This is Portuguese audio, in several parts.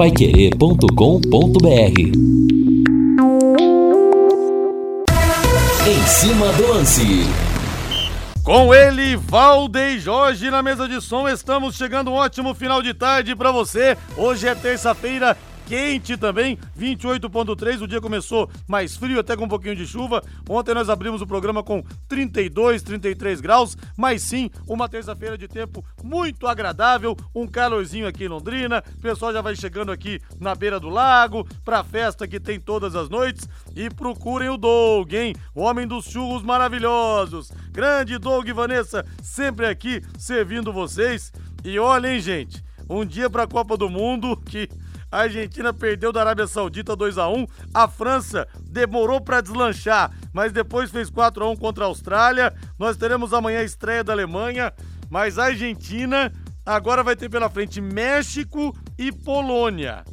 paiquerê.com.br Em cima do lance. Com ele, Valdeir Jorge na mesa de som. Estamos chegando um ótimo final de tarde para você. Hoje é terça-feira, quente também, 28.3. O dia começou mais frio, até com um pouquinho de chuva. Ontem nós abrimos o programa com 32, 33 graus, mas sim, uma terça-feira de tempo muito agradável, um calorzinho aqui em Londrina. O pessoal já vai chegando aqui na beira do lago, pra festa que tem todas as noites. E procurem o Doug, hein? O homem dos churros maravilhosos. Grande Doug e Vanessa, sempre aqui servindo vocês. E olhem, gente, um dia pra Copa do Mundo que a Argentina perdeu da Arábia Saudita 2 a 1 A França demorou para deslanchar, mas depois fez 4 a 1 contra a Austrália. Nós teremos amanhã a estreia da Alemanha, mas a Argentina agora vai ter pela frente México e Polônia.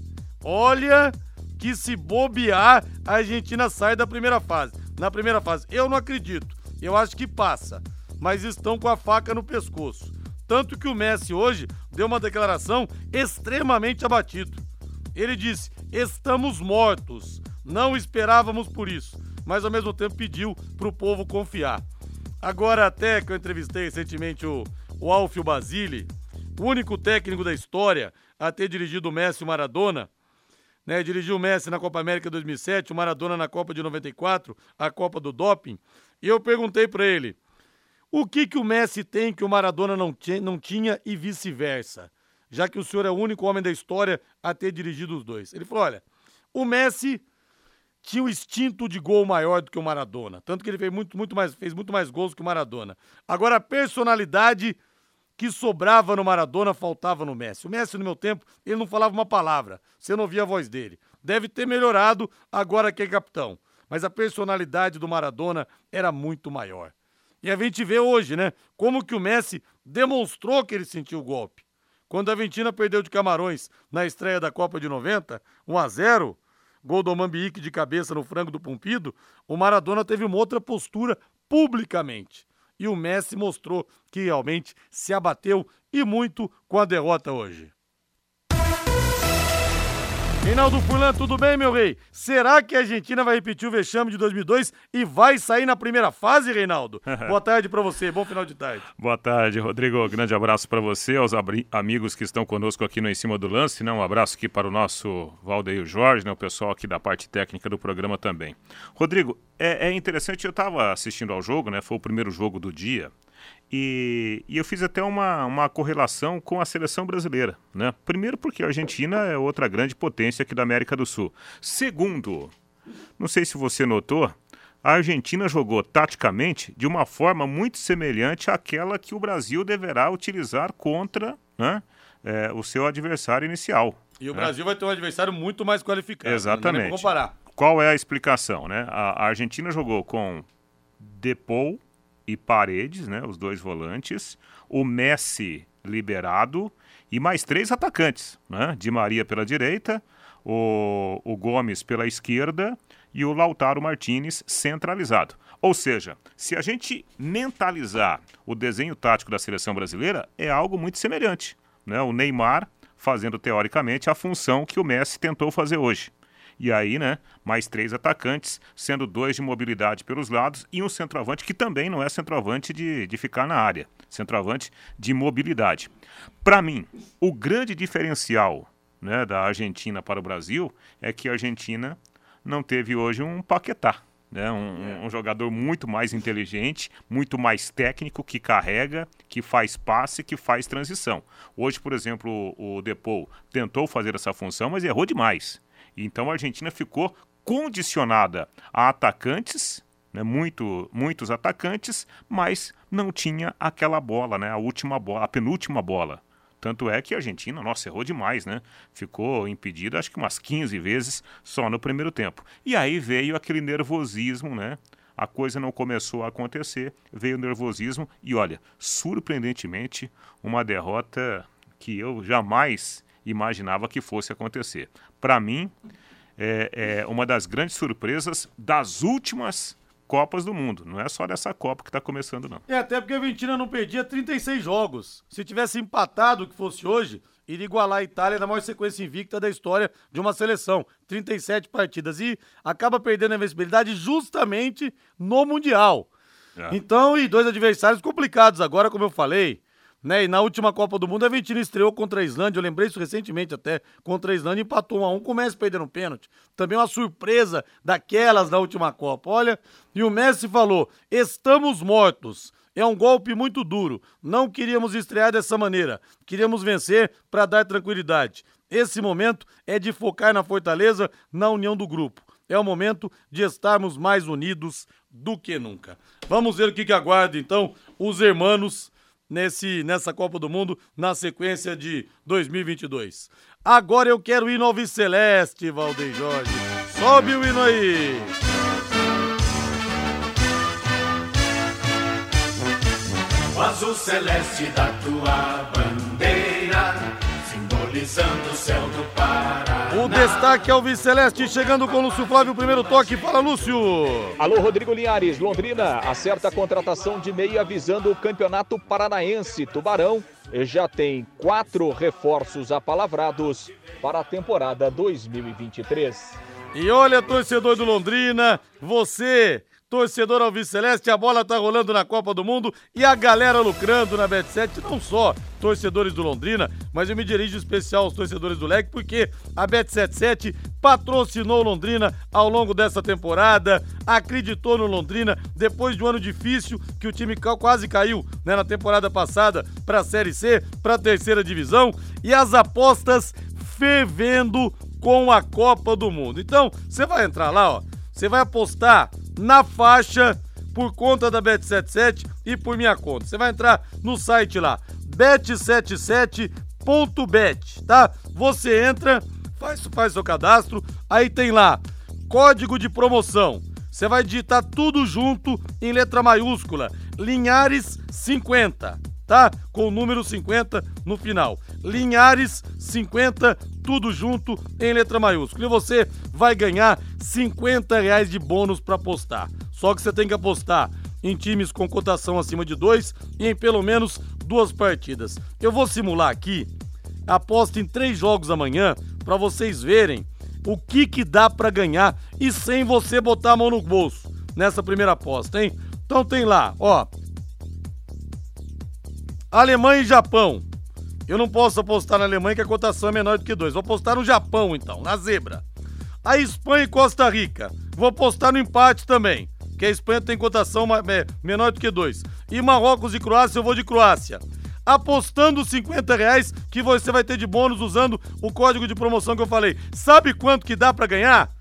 Olha que se bobear, a Argentina sai da primeira fase. Na primeira fase, eu não acredito. Eu acho que passa, mas estão com a faca no pescoço. Tanto que o Messi hoje deu uma declaração extremamente abatido. Ele disse: Estamos mortos. Não esperávamos por isso, mas ao mesmo tempo pediu para o povo confiar. Agora, até que eu entrevistei recentemente o, o Alfio Basile, o único técnico da história a ter dirigido o Messi e o Maradona, né? Dirigiu o Messi na Copa América 2007, o Maradona na Copa de 94, a Copa do Doping. E eu perguntei para ele: o que que o Messi tem que o Maradona não, não tinha e vice-versa? Já que o senhor é o único homem da história a ter dirigido os dois. Ele falou: olha, o Messi tinha um instinto de gol maior do que o Maradona, tanto que ele fez muito, muito mais, fez muito mais gols que o Maradona. Agora, a personalidade que sobrava no Maradona faltava no Messi. O Messi, no meu tempo, ele não falava uma palavra, você não ouvia a voz dele. Deve ter melhorado agora que é capitão, mas a personalidade do Maradona era muito maior. E a gente vê hoje, né, como que o Messi demonstrou que ele sentiu o golpe. Quando a Argentina perdeu de Camarões na estreia da Copa de 90, 1 a 0, gol do Mambique de cabeça no frango do Pumpido, o Maradona teve uma outra postura publicamente. E o Messi mostrou que realmente se abateu e muito com a derrota hoje. Reinaldo Fulan, tudo bem, meu rei? Será que a Argentina vai repetir o vexame de 2002 e vai sair na primeira fase, Reinaldo? Boa tarde para você, bom final de tarde. Boa tarde, Rodrigo. Grande abraço para você, aos amigos que estão conosco aqui no Em Cima do Lance. Né? Um abraço aqui para o nosso Valdeir Jorge, né? o pessoal aqui da parte técnica do programa também. Rodrigo, é, é interessante, eu estava assistindo ao jogo, né? Foi o primeiro jogo do dia. E, e, eu fiz até uma, uma correlação com a seleção brasileira. Né? Primeiro, porque a Argentina é outra grande potência aqui da América do Sul. Segundo, não sei se você notou, a Argentina jogou taticamente de uma forma muito semelhante àquela que o Brasil deverá utilizar contra né, é, o seu adversário inicial. E o né? Brasil vai ter um adversário muito mais qualificado. Exatamente. Não comparar. Qual é a explicação? Né? A, a Argentina jogou com Depou, e Paredes, né, os dois volantes, o Messi liberado e mais três atacantes, né, Di Maria pela direita, o, o Gomes pela esquerda e o Lautaro Martinez centralizado. Ou seja, se a gente mentalizar o desenho tático da seleção brasileira, é algo muito semelhante. Né? O Neymar fazendo teoricamente a função que o Messi tentou fazer hoje. E aí, né, mais três atacantes, sendo dois de mobilidade pelos lados e um centroavante que também não é centroavante de, de ficar na área, centroavante de mobilidade. Para mim, o grande diferencial né, da Argentina para o Brasil é que a Argentina não teve hoje um Paquetá. Né, um, um, jogador muito mais inteligente, muito mais técnico, que carrega, que faz passe, que faz transição. Hoje, por exemplo, o, o Depou tentou fazer essa função, mas errou demais. Então a Argentina ficou condicionada a atacantes, né, muito, muitos atacantes, mas não tinha aquela bola, né, a última bola, a penúltima bola. Tanto é que a Argentina, nossa, errou demais, né? Ficou impedida acho que umas 15 vezes só no primeiro tempo. E aí veio aquele nervosismo, né? A coisa não começou a acontecer, veio o nervosismo e olha, surpreendentemente, uma derrota que eu jamais imaginava que fosse acontecer. Para mim, é, é, uma das grandes surpresas das últimas Copas do Mundo. Não é só dessa Copa que está começando, não. É, até porque a Argentina não perdia 36 jogos. Se tivesse empatado o que fosse hoje, ir igualar a Itália na maior sequência invicta da história de uma seleção. 37 partidas. E acaba perdendo a invencibilidade justamente no Mundial. É. Então, e dois adversários complicados agora, como eu falei. Né? E na última Copa do Mundo, a Argentina estreou contra a Islândia. Eu lembrei isso recentemente até. Contra a Islândia, empatou 1 a 1 começa perdendo um pênalti. Também uma surpresa daquelas da última Copa. Olha, e o Messi falou: estamos mortos. É um golpe muito duro. Não queríamos estrear dessa maneira. Queríamos vencer para dar tranquilidade. Esse momento é de focar na fortaleza, na união do grupo. É o momento de estarmos mais unidos do que nunca. Vamos ver o que, que aguarda então os hermanos nesse nessa Copa do Mundo na sequência de 2022. Agora eu quero ir no Celeste, Valdeir Jorge. Sobe o hino aí! O azul celeste da tua bandeira, simbolizando o céu do Paraná. O destaque é o Celeste chegando com o Lúcio Flávio, primeiro toque. Fala, Lúcio. Alô, Rodrigo Linhares. Londrina acerta a contratação de meia visando o Campeonato Paranaense. Tubarão já tem quatro reforços apalavrados para a temporada 2023. E olha, torcedor do Londrina, você torcedor Alves Celeste, a bola tá rolando na Copa do Mundo e a galera lucrando na Bet7, não só torcedores do Londrina, mas eu me dirijo especial aos torcedores do Leque, porque a Bet77 patrocinou Londrina ao longo dessa temporada, acreditou no Londrina depois de um ano difícil que o time quase caiu né, na temporada passada para a Série C, para a terceira divisão, e as apostas fervendo com a Copa do Mundo. Então, você vai entrar lá, ó, você vai apostar na faixa por conta da Bet77 e por minha conta. Você vai entrar no site lá, bet77.bet, tá? Você entra, faz, faz seu cadastro, aí tem lá código de promoção. Você vai digitar tudo junto em letra maiúscula, Linhares 50, tá? Com o número 50 no final. Linhares 50, tudo junto em letra maiúscula. E você vai ganhar 50 reais de bônus para apostar. Só que você tem que apostar em times com cotação acima de 2 e em pelo menos duas partidas. Eu vou simular aqui, aposta em três jogos amanhã para vocês verem o que que dá para ganhar e sem você botar a mão no bolso nessa primeira aposta, hein? Então tem lá, ó. Alemanha e Japão. Eu não posso apostar na Alemanha que a cotação é menor do que 2. Vou apostar no Japão então, na zebra. A Espanha e Costa Rica. Vou apostar no empate também, que a Espanha tem cotação menor do que 2. E Marrocos e Croácia, eu vou de Croácia. Apostando 50 reais que você vai ter de bônus usando o código de promoção que eu falei. Sabe quanto que dá para ganhar? R$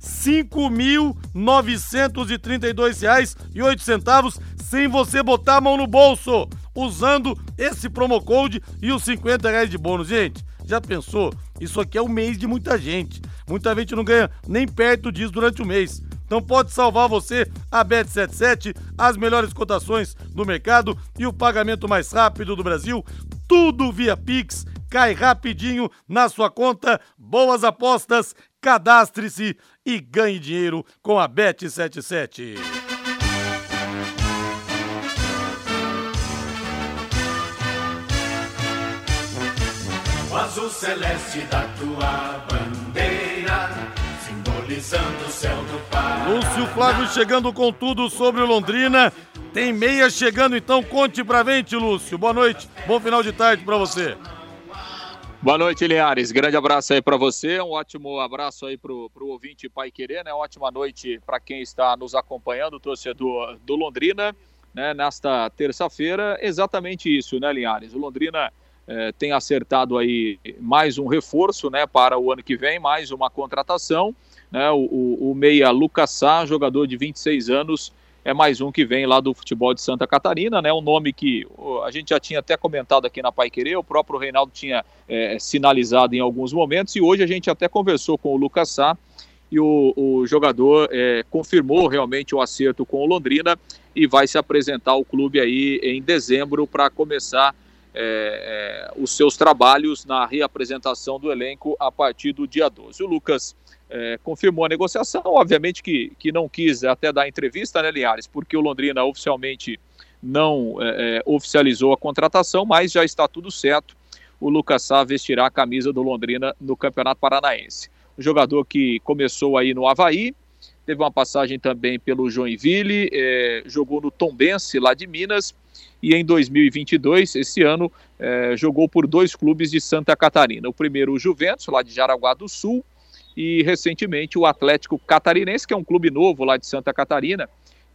5.932,08 sem você botar a mão no bolso, usando esse promo code e os 50 reais de bônus. Gente, já pensou? Isso aqui é o um mês de muita gente. Muita gente não ganha nem perto disso durante o mês. Então pode salvar você a Bet77, as melhores cotações do mercado e o pagamento mais rápido do Brasil. Tudo via Pix, cai rapidinho na sua conta. Boas apostas, cadastre-se e ganhe dinheiro com a Bet77. Azul celeste da tua bandeira, simbolizando o céu do Paraná. Lúcio Flávio chegando com tudo sobre o Londrina. Tem meia chegando, então conte pra gente, Lúcio. Boa noite, bom final de tarde para você. Boa noite, Linhares. Grande abraço aí para você. Um ótimo abraço aí pro, pro ouvinte Pai Querer, né? Ótima noite para quem está nos acompanhando, torcedor do Londrina, né? Nesta terça-feira, exatamente isso, né, Linhares? O Londrina eh, tem acertado aí mais um reforço, né, para o ano que vem, mais uma contratação, né? O, o, o meia Lucas Sá, jogador de 26 anos, é mais um que vem lá do futebol de Santa Catarina, né? Um nome que a gente já tinha até comentado aqui na Pai Querer, o próprio Reinaldo tinha é, sinalizado em alguns momentos, e hoje a gente até conversou com o Lucas Sá e o, o jogador é, confirmou realmente o acerto com o Londrina e vai se apresentar ao clube aí em dezembro para começar é, é, os seus trabalhos na reapresentação do elenco a partir do dia 12. O Lucas é, confirmou a negociação, obviamente que, que não quis até dar entrevista, né, Linhares, porque o Londrina oficialmente não é, é, oficializou a contratação, mas já está tudo certo. o Lucas Sá vestirá a camisa do Londrina no Campeonato Paranaense. Um jogador que começou aí no Havaí, teve uma passagem também pelo Joinville, é, jogou no Tombense lá de Minas e em 2022, esse ano, é, jogou por dois clubes de Santa Catarina. O primeiro, o Juventus, lá de Jaraguá do Sul, e recentemente o Atlético Catarinense, que é um clube novo lá de Santa Catarina,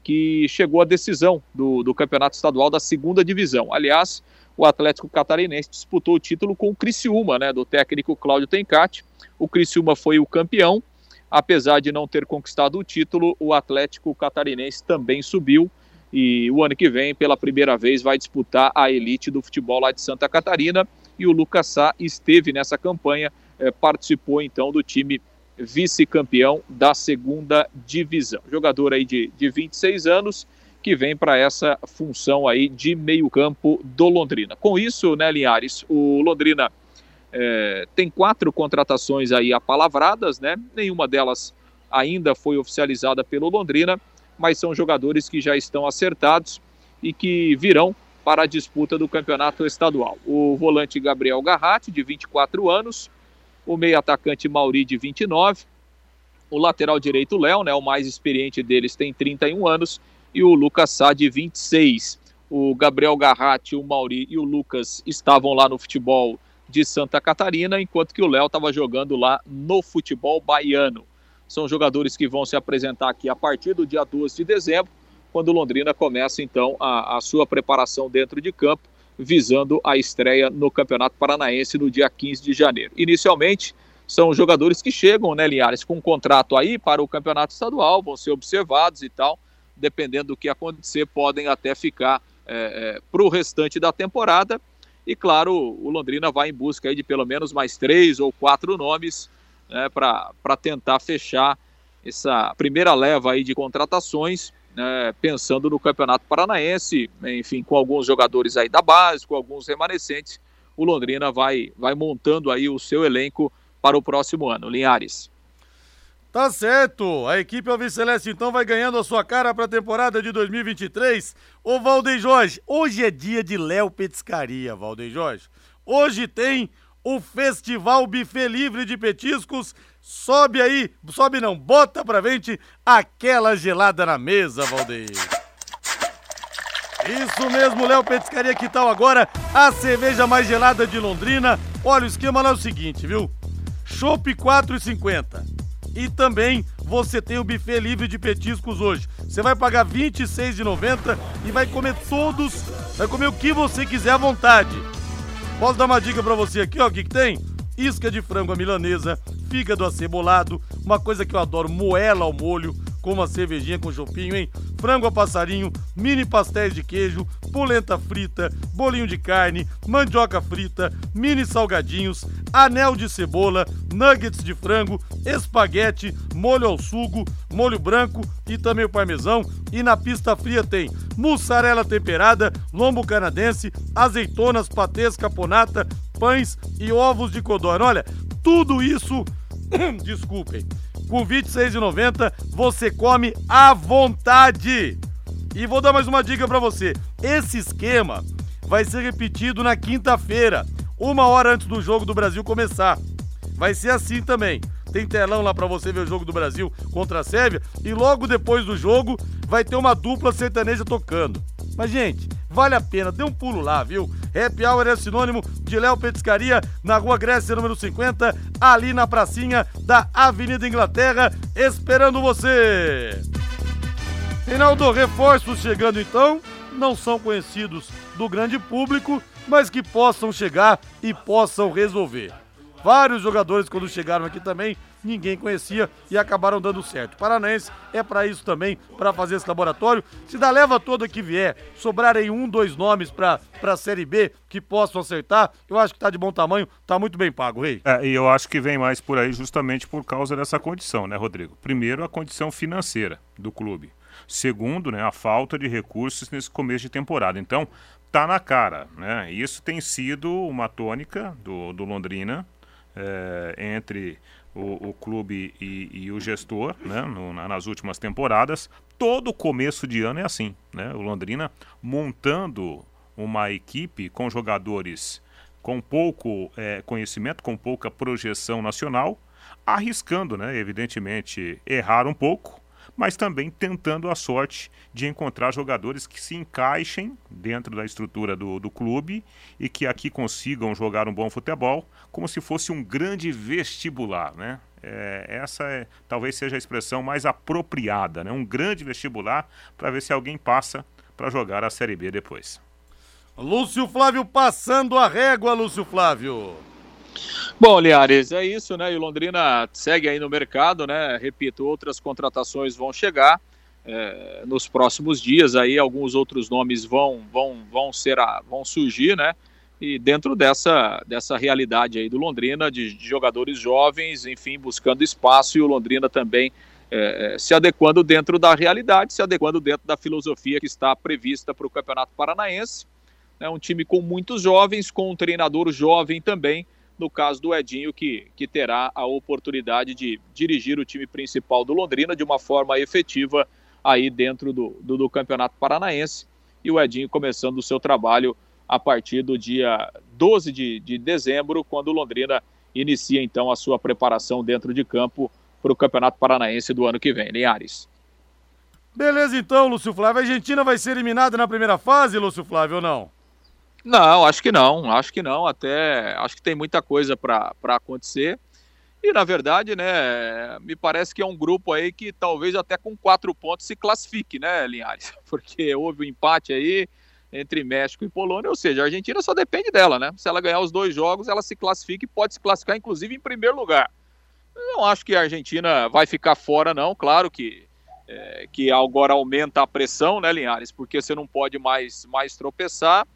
que chegou à decisão do, do campeonato estadual da segunda divisão. Aliás, o Atlético Catarinense disputou o título com o Criciúma, né, do técnico Cláudio Tencati. O Criciúma foi o campeão. Apesar de não ter conquistado o título, o Atlético Catarinense também subiu e o ano que vem, pela primeira vez, vai disputar a elite do futebol lá de Santa Catarina. E o Lucas Sá esteve nessa campanha, eh, participou então do time vice-campeão da segunda divisão. Jogador aí de, de 26 anos que vem para essa função aí de meio-campo do Londrina. Com isso, né, Linhares, o Londrina é, tem quatro contratações aí apalavradas, né? Nenhuma delas ainda foi oficializada pelo Londrina, mas são jogadores que já estão acertados e que virão para a disputa do campeonato estadual. O volante Gabriel Garratti, de 24 anos, o meio atacante Mauri, de 29, o lateral direito Léo, né, o mais experiente deles, tem 31 anos, e o Lucas Sá, de 26. O Gabriel Garratti, o Mauri e o Lucas estavam lá no futebol de Santa Catarina, enquanto que o Léo estava jogando lá no futebol baiano. São jogadores que vão se apresentar aqui a partir do dia 12 de dezembro, quando Londrina começa então a, a sua preparação dentro de campo visando a estreia no Campeonato Paranaense no dia 15 de janeiro. Inicialmente, são jogadores que chegam, né, Linhares, com um contrato aí para o Campeonato Estadual, vão ser observados e tal, dependendo do que acontecer, podem até ficar é, é, para o restante da temporada. E claro, o Londrina vai em busca aí de pelo menos mais três ou quatro nomes né, para tentar fechar essa primeira leva aí de contratações né, pensando no Campeonato Paranaense, enfim, com alguns jogadores aí da base, com alguns remanescentes, o Londrina vai, vai montando aí o seu elenco para o próximo ano. Linhares. Tá certo. A equipe Alviceleste então vai ganhando a sua cara para a temporada de 2023. Ô Valdeir Jorge, hoje é dia de Léo Petiscaria, Valdeir Jorge. Hoje tem o Festival Buffet Livre de Petiscos Sobe aí, sobe não, bota pra frente aquela gelada na mesa, Valdeir. Isso mesmo, Léo Petiscaria, que tal agora? A cerveja mais gelada de Londrina. Olha, o esquema lá é o seguinte, viu? Chopp 4,50. E também você tem o buffet livre de petiscos hoje. Você vai pagar R$ 26,90 e vai comer todos, vai comer o que você quiser à vontade. Posso dar uma dica para você aqui, ó, o que, que tem? Isca de frango à milanesa, fígado acebolado, uma coisa que eu adoro, moela ao molho, com uma cervejinha com chopinho, hein? Frango a passarinho, mini pastéis de queijo, polenta frita, bolinho de carne, mandioca frita, mini salgadinhos, anel de cebola, nuggets de frango, espaguete, molho ao sugo, molho branco e também o parmesão. E na pista fria tem mussarela temperada, lombo canadense, azeitonas, patês, caponata, pães e ovos de codorna. Olha, tudo isso, desculpem, com R$ 26,90 você come à vontade. E vou dar mais uma dica para você. Esse esquema vai ser repetido na quinta-feira, uma hora antes do jogo do Brasil começar. Vai ser assim também. Tem telão lá para você ver o jogo do Brasil contra a Sérvia e logo depois do jogo vai ter uma dupla sertaneja tocando. Mas gente, vale a pena, dê um pulo lá, viu? Happy Hour é sinônimo de Léo Petiscaria, na Rua Grécia, número 50, ali na pracinha da Avenida Inglaterra, esperando você! Reinaldo, reforços chegando então, não são conhecidos do grande público, mas que possam chegar e possam resolver. Vários jogadores, quando chegaram aqui também, ninguém conhecia e acabaram dando certo. Paranaense é para isso também, para fazer esse laboratório. Se da leva toda que vier, sobrarem um, dois nomes para a Série B que possam acertar, eu acho que tá de bom tamanho, tá muito bem pago, Rei. É, e eu acho que vem mais por aí justamente por causa dessa condição, né, Rodrigo? Primeiro, a condição financeira do clube. Segundo, né, a falta de recursos nesse começo de temporada. Então, tá na cara, né? Isso tem sido uma tônica do, do Londrina é, entre o, o clube e, e, o gestor né, no, nas últimas temporadas. Todo começo de ano é assim. Né? O Londrina montando uma equipe com jogadores com pouco é, conhecimento, com pouca projeção nacional, arriscando, né, evidentemente, errar um pouco, mas também tentando a sorte de encontrar jogadores que se encaixem dentro da estrutura do, do clube e que aqui consigam jogar um bom futebol, como se fosse um grande vestibular, né? É, essa é, talvez seja a expressão mais apropriada, né? Um grande vestibular para ver se alguém passa para jogar a Série B depois. Lúcio Flávio passando a régua, Lúcio Flávio. Bom, Liares, é isso, né? E o Londrina segue aí no mercado, né? Repito, outras contratações vão chegar é, nos próximos dias. Aí alguns outros nomes vão vão vão ser vão surgir, né? E dentro dessa dessa realidade aí do Londrina de, de jogadores jovens, enfim, buscando espaço e o Londrina também é, é se adequando dentro da realidade, se adequando dentro da filosofia que está prevista para o Campeonato Paranaense. É um time com muitos jovens, com um treinador jovem também no caso do Edinho, que, que terá a oportunidade de dirigir o time principal do Londrina de uma forma efetiva aí dentro do, do, do Campeonato Paranaense. E o Edinho começando o seu trabalho a partir do dia 12 de, de dezembro, quando o Londrina inicia então a sua preparação dentro de campo para o Campeonato Paranaense do ano que vem. Linhares. Beleza então, Lúcio Flávio. A Argentina vai ser eliminada na primeira fase, Lúcio Flávio, ou não? Não, acho que não, acho que não. Até acho que tem muita coisa para acontecer. E na verdade, né, me parece que é um grupo aí que talvez até com quatro pontos se classifique, né, Linhares? Porque houve um empate aí entre México e Polônia, ou seja, a Argentina só depende dela, né? Se ela ganhar os dois jogos, ela se classifica e pode se classificar, inclusive, em primeiro lugar. Eu não acho que a Argentina vai ficar fora, não. Claro que, é, que agora aumenta a pressão, né, Linhares? Porque você não pode mais, mais tropeçar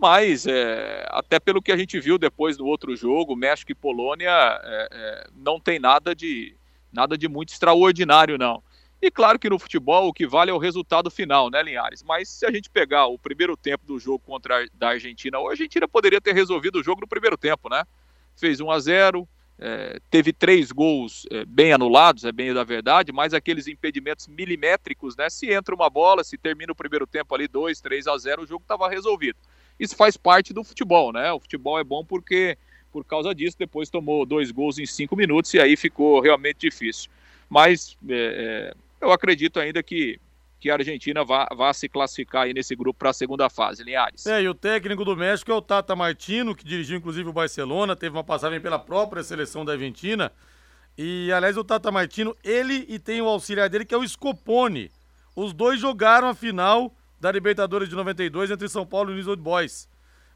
mas é, até pelo que a gente viu depois do outro jogo, México e Polônia é, é, não tem nada de nada de muito extraordinário não. E claro que no futebol o que vale é o resultado final, né, Linhares? Mas se a gente pegar o primeiro tempo do jogo contra a da Argentina, a Argentina poderia ter resolvido o jogo no primeiro tempo, né? Fez 1 a 0, é, teve três gols é, bem anulados, é bem da verdade, mas aqueles impedimentos milimétricos, né? Se entra uma bola, se termina o primeiro tempo ali 2, 3 a 0, o jogo estava resolvido isso faz parte do futebol, né? O futebol é bom porque, por causa disso, depois tomou dois gols em cinco minutos e aí ficou realmente difícil. Mas é, é, eu acredito ainda que, que a Argentina vá, vá se classificar aí nesse grupo para a segunda fase, Linhares. É, e o técnico do México é o Tata Martino, que dirigiu inclusive o Barcelona, teve uma passagem pela própria seleção da Argentina. E, aliás, o Tata Martino, ele e tem o auxiliar dele, que é o Scopone. Os dois jogaram a final da Libertadores de 92 entre São Paulo e News Old Boys.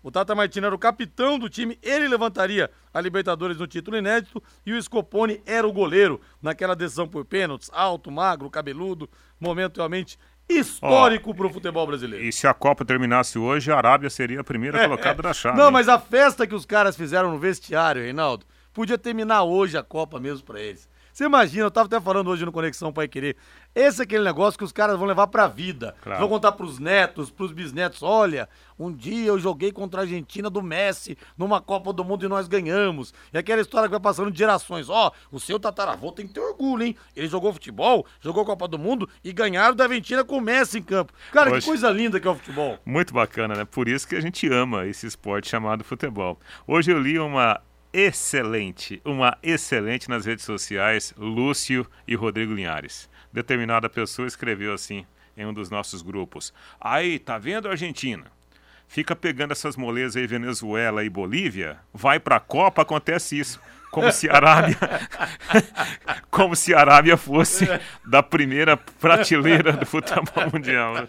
O Tata Martino era o capitão do time, ele levantaria a Libertadores no título inédito e o Scopone era o goleiro naquela decisão por pênaltis, alto, magro, cabeludo, momento realmente histórico oh, para o futebol brasileiro. E se a Copa terminasse hoje, a Arábia seria a primeira é, colocada é. na chave. Não, mas a festa que os caras fizeram no vestiário, Reinaldo, podia terminar hoje a Copa mesmo para eles. Você imagina, eu tava até falando hoje no Conexão Pai Querer. Esse é aquele negócio que os caras vão levar pra vida. Claro. Vão contar pros netos, pros bisnetos. Olha, um dia eu joguei contra a Argentina do Messi numa Copa do Mundo e nós ganhamos. E aquela história que vai passando de gerações. Ó, oh, o seu tataravô tem que ter orgulho, hein? Ele jogou futebol, jogou Copa do Mundo e ganharam da Argentina com o Messi em campo. Cara, Hoje, que coisa linda que é o futebol. Muito bacana, né? Por isso que a gente ama esse esporte chamado futebol. Hoje eu li uma excelente, uma excelente nas redes sociais, Lúcio e Rodrigo Linhares. Determinada pessoa escreveu assim em um dos nossos grupos: Aí, tá vendo Argentina? Fica pegando essas molezas aí, Venezuela e Bolívia, vai pra Copa, acontece isso. Como se a Arábia. como se a Arábia fosse da primeira prateleira do futebol mundial. Né?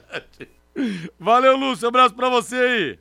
Valeu, Lúcio. Abraço pra você aí.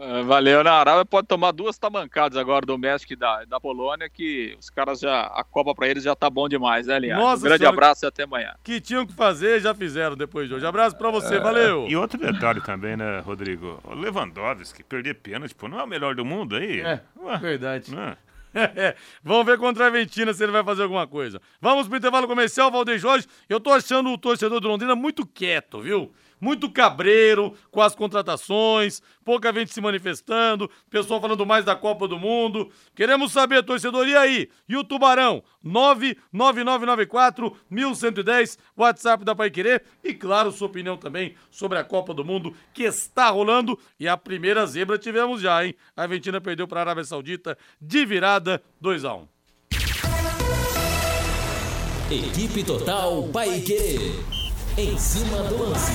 É, valeu, na Arábia pode tomar duas tamancadas agora do México e da, da Polônia, que os caras já, a Copa para eles já tá bom demais, né, Linhares? Nossa um grande senhora, abraço e até amanhã. Que tinham que fazer, já fizeram depois de hoje. Abraço para você, é, valeu! E outro detalhe também, né, Rodrigo? O Lewandowski, perder pênalti, pô, não é o melhor do mundo aí? É, Ué, verdade. Não é? Vamos ver contra a Argentina se ele vai fazer alguma coisa. Vamos pro intervalo comercial, Valdeir Jorge. Eu tô achando o torcedor do Londrina muito quieto, viu? Muito cabreiro com as contratações, pouca gente se manifestando, pessoal falando mais da Copa do Mundo. Queremos saber, torcedor, e aí? E o Tubarão? 99994 1110, WhatsApp da Pai Querer. E claro, sua opinião também sobre a Copa do Mundo que está rolando. E a primeira zebra tivemos já, hein? A Argentina perdeu para a Arábia Saudita de virada 2 a 1 Equipe Total Paique. Em cima do lance.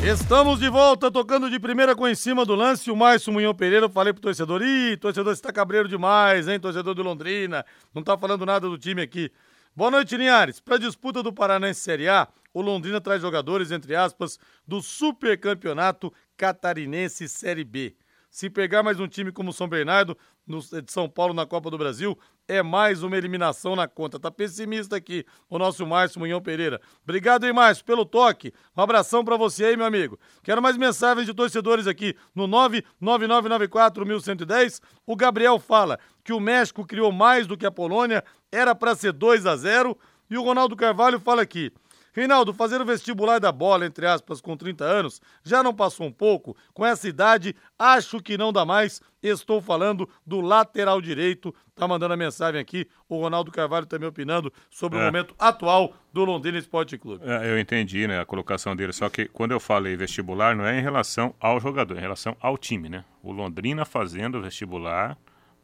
Estamos de volta, tocando de primeira com em cima do lance. O Márcio Munhão Pereira, eu falei pro torcedor: ih, torcedor, você tá cabreiro demais, hein, torcedor do Londrina. Não tá falando nada do time aqui. Boa noite, Linhares. Pra disputa do Paranense Série A, o Londrina traz jogadores, entre aspas, do supercampeonato catarinense Série B. Se pegar mais um time como São Bernardo, no, de São Paulo na Copa do Brasil, é mais uma eliminação na conta. Tá pessimista aqui o nosso Márcio Munhão Pereira. Obrigado, hein, Márcio, pelo toque. Um abração para você aí, meu amigo. Quero mais mensagens de torcedores aqui no 999941110. O Gabriel fala que o México criou mais do que a Polônia, era para ser 2 a 0 E o Ronaldo Carvalho fala aqui: Reinaldo, fazer o vestibular da bola, entre aspas, com 30 anos, já não passou um pouco? Com essa idade, acho que não dá mais. Estou falando do lateral direito. Tá mandando a mensagem aqui. O Ronaldo Carvalho também opinando sobre é. o momento atual do Londrina Esporte Clube. É, eu entendi, né, a colocação dele. Só que quando eu falei vestibular, não é em relação ao jogador, é em relação ao time, né? O Londrina fazendo vestibular,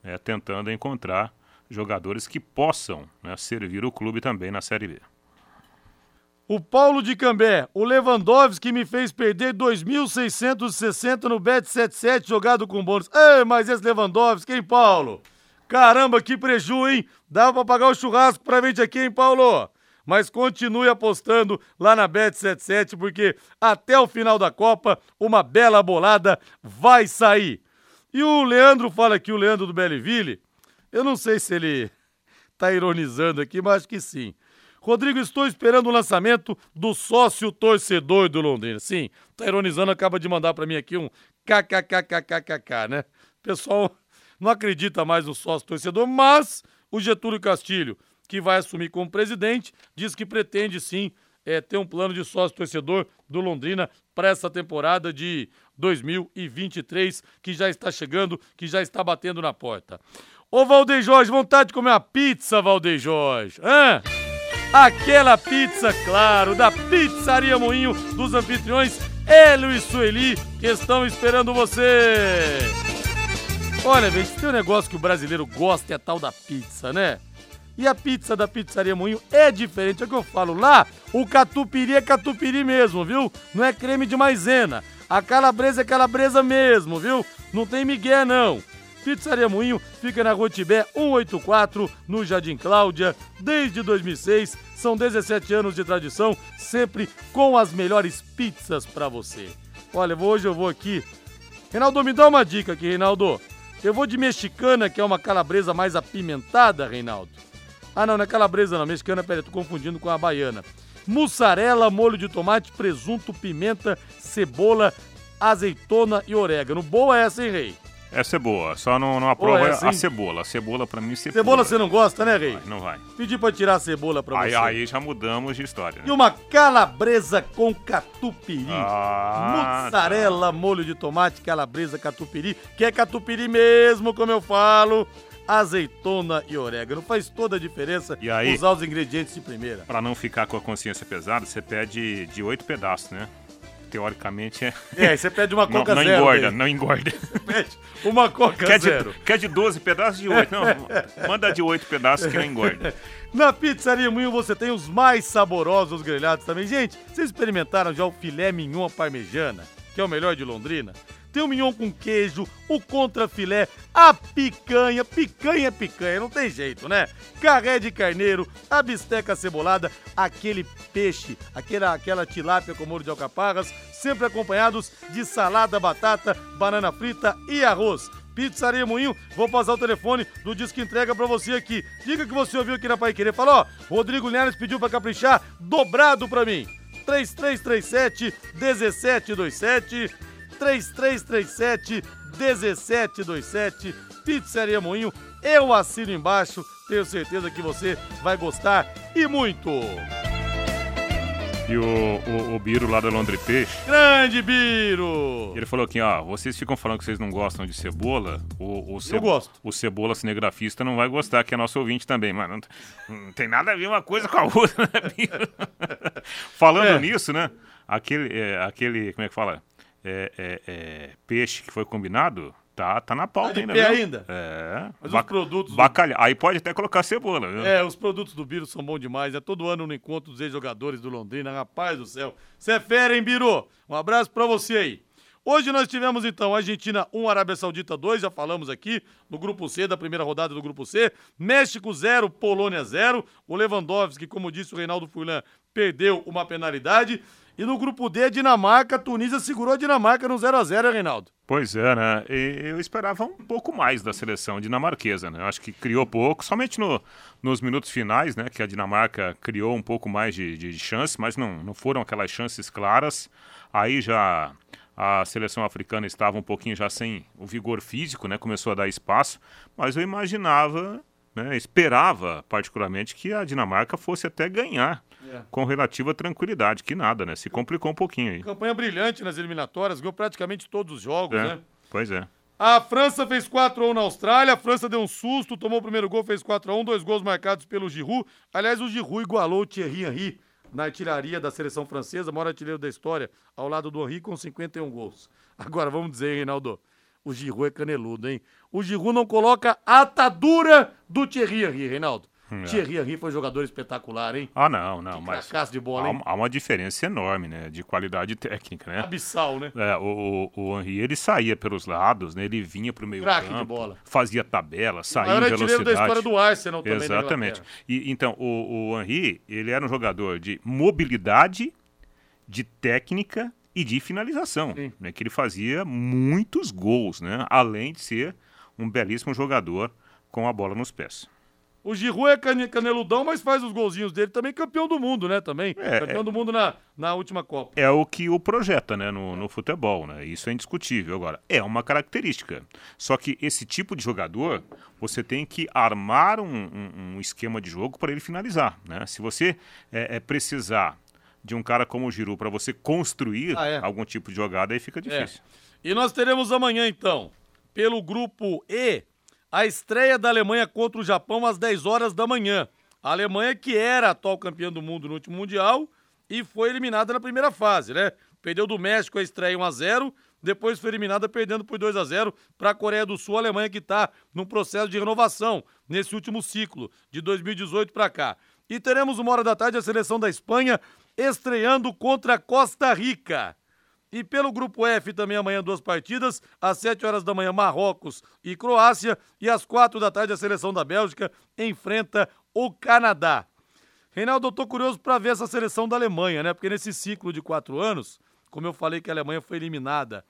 é, tentando encontrar jogadores que possam né, servir o clube também na Série B. O Paulo de Cambé, o Lewandowski me fez perder 2.660 no Bet 77 jogado com bônus. Ei, mas esse Lewandowski, hein, Paulo? Caramba, que preju, hein? Dava pra pagar o churrasco pra gente aqui, hein, Paulo? Mas continue apostando lá na Bet 77 porque até o final da Copa uma bela bolada vai sair. E o Leandro fala aqui, o Leandro do Belleville, eu não sei se ele tá ironizando aqui, mas acho que sim. Rodrigo, estou esperando o lançamento do sócio torcedor do Londrina. Sim, tá ironizando, acaba de mandar para mim aqui um kkkkkkk, né? Pessoal não acredita mais no sócio torcedor, mas o Getúlio Castilho, que vai assumir como presidente, diz que pretende sim é, ter um plano de sócio torcedor do Londrina para essa temporada de 2023, que já está chegando, que já está batendo na porta. Ô Valdeir Jorge, vontade de comer uma pizza, Valdeir Jorge? Hã? Aquela pizza, claro, da Pizzaria Moinho dos anfitriões Hélio e Sueli, que estão esperando você. Olha, gente, tem um negócio que o brasileiro gosta é a tal da pizza, né? E a pizza da Pizzaria Moinho é diferente, é o que eu falo lá, o catupiry é catupiry mesmo, viu? Não é creme de maisena. A calabresa é calabresa mesmo, viu? Não tem migué não. Pizzaria Moinho fica na Rua Tibé 184, no Jardim Cláudia, desde 2006. São 17 anos de tradição, sempre com as melhores pizzas para você. Olha, hoje eu vou aqui. Reinaldo, me dá uma dica aqui, Reinaldo. Eu vou de mexicana, que é uma calabresa mais apimentada, Reinaldo. Ah, não, não é calabresa não. Mexicana, peraí, tô confundindo com a baiana. Mussarela, molho de tomate, presunto, pimenta, cebola, azeitona e orégano. Boa essa, hein, Rei? Essa é boa, só não, não aprova a cebola. A cebola pra mim cebola. Cebola você não gosta, né, Rei? Não vai. Pedi pra tirar a cebola pra aí, você. Aí já mudamos de história. Né? E uma calabresa com catupiry. Ah, Mussarela, tá. molho de tomate, calabresa, catupiry. Que é catupiry mesmo, como eu falo azeitona e orégano. Faz toda a diferença e aí, usar os ingredientes de primeira. Para não ficar com a consciência pesada, você pede de oito pedaços, né? Teoricamente é. É, você pede uma coca não, não zero. Engorda, não engorda, Você pede uma coca quer zero. De, quer de 12 pedaços de 8. Não, manda de 8 pedaços que não engorda. Na Pizzaria Moinho você tem os mais saborosos grelhados também. Gente, vocês experimentaram já o filé mignon parmejana, que é o melhor de Londrina? O mignon com queijo, o contrafilé, a picanha, picanha é picanha, não tem jeito, né? Carré de carneiro, a bisteca cebolada, aquele peixe, aquela, aquela tilápia com molho de alcaparras, sempre acompanhados de salada, batata, banana frita e arroz. Pizzaria Moinho, vou passar o telefone do Disque Entrega pra você aqui. Diga que você ouviu aqui na Pai Querer. Falou, Rodrigo Linhares pediu pra caprichar, dobrado pra mim. 3337 1727 3337 1727 Pizzaria Moinho. Eu assino embaixo, tenho certeza que você vai gostar e muito. E o, o, o Biro lá da Londre Peixe, Grande Biro! ele falou aqui, ó, vocês ficam falando que vocês não gostam de cebola, o, o, ce- Eu gosto. o cebola cinegrafista não vai gostar, que é nosso ouvinte também, mas não, não tem nada a ver uma coisa com a outra, né, Biro? Falando É. nisso, né, aquele, é, aquele, como é que fala, É, é, é, peixe que foi combinado, tá, tá na pauta Tá ainda, viu? ainda? É. Mas os Bac- produtos do- Bacalhau, aí pode até colocar cebola, viu? É, os produtos do Biro são bons demais. É todo ano no encontro dos ex-jogadores do Londrina. Rapaz do céu. Você é fera, hein, Biro? Um abraço pra você aí. Hoje nós tivemos então Argentina 1, Arábia Saudita 2, já falamos aqui no grupo C, da primeira rodada do grupo C. México 0, Polônia 0. O Lewandowski, como disse o Reinaldo Furlan, perdeu uma penalidade. E no grupo D, Dinamarca, Tunísia segurou a Dinamarca no 0 a 0 hein, Reinaldo? Pois é, né? Eu esperava um pouco mais da seleção dinamarquesa, né? Eu acho que criou pouco, somente no, nos minutos finais, né? Que a Dinamarca criou um pouco mais de, de chance, mas não, não foram aquelas chances claras. Aí já a seleção africana estava um pouquinho já sem o vigor físico, né? Começou a dar espaço, mas eu imaginava, né? Esperava particularmente que a Dinamarca fosse até ganhar É. com relativa tranquilidade, que nada, né? Se complicou um pouquinho aí. Campanha brilhante nas eliminatórias, ganhou praticamente todos os jogos, É, né? Pois é. A França fez 4x1 na Austrália, a França deu um susto, tomou o primeiro gol, fez 4x1, dois gols marcados pelo Giroud. Aliás, o Giroud igualou o Thierry Henry na artilharia da seleção francesa, maior artilheiro da história, ao lado do Henry com 51 gols. Agora, vamos dizer, hein, Reinaldo, o Giroud é caneludo, hein? O Giroud não coloca a atadura do Thierry Henry, Reinaldo. Thierry Henry foi jogador espetacular, hein? Ah, não, não, mas cracaço de bola, há, hein? há uma diferença enorme, né, de qualidade técnica, né? Abissal, né? É, o, o, o Henry, ele saía pelos lados, né, ele vinha pro meio Craque campo, de bola. fazia tabela, saía em velocidade. da história do Arsenal também, da Exatamente. E, então, o, o Henry, ele era um jogador de mobilidade, de técnica e de finalização, Sim. né, que ele fazia muitos gols, né, além de ser um belíssimo jogador com a bola nos pés. O Giroud é cane- caneludão, mas faz os golzinhos dele também, campeão do mundo, né? Também. É, campeão do mundo na, na última Copa. é o que o projeta né, no, no futebol, né? Isso é indiscutível. Agora, é uma característica. Só que esse tipo de jogador, você tem que armar um, um- um esquema de jogo para ele finalizar. Né? Se você é, é, precisar de um cara como o Giroud para você construir Ah, é. algum tipo de jogada, aí fica difícil. E nós teremos amanhã, então, pelo grupo E, a estreia da Alemanha contra o Japão às 10 horas da manhã. A Alemanha, que era atual campeã do mundo no último Mundial e foi eliminada na primeira fase, né? Perdeu do México a estreia 1x0, depois foi eliminada perdendo por 2x0 para a Coreia do Sul, a Alemanha que está num processo de renovação nesse último ciclo, de 2018 para cá. E teremos uma hora da tarde a seleção da Espanha estreando contra a Costa Rica. E pelo grupo F também amanhã duas partidas, às 7 horas da manhã Marrocos e Croácia e às 4 da tarde a seleção da Bélgica enfrenta o Canadá. Reinaldo, eu tô curioso para ver essa seleção da Alemanha, né? Porque nesse ciclo de quatro anos, como eu falei que a Alemanha foi eliminada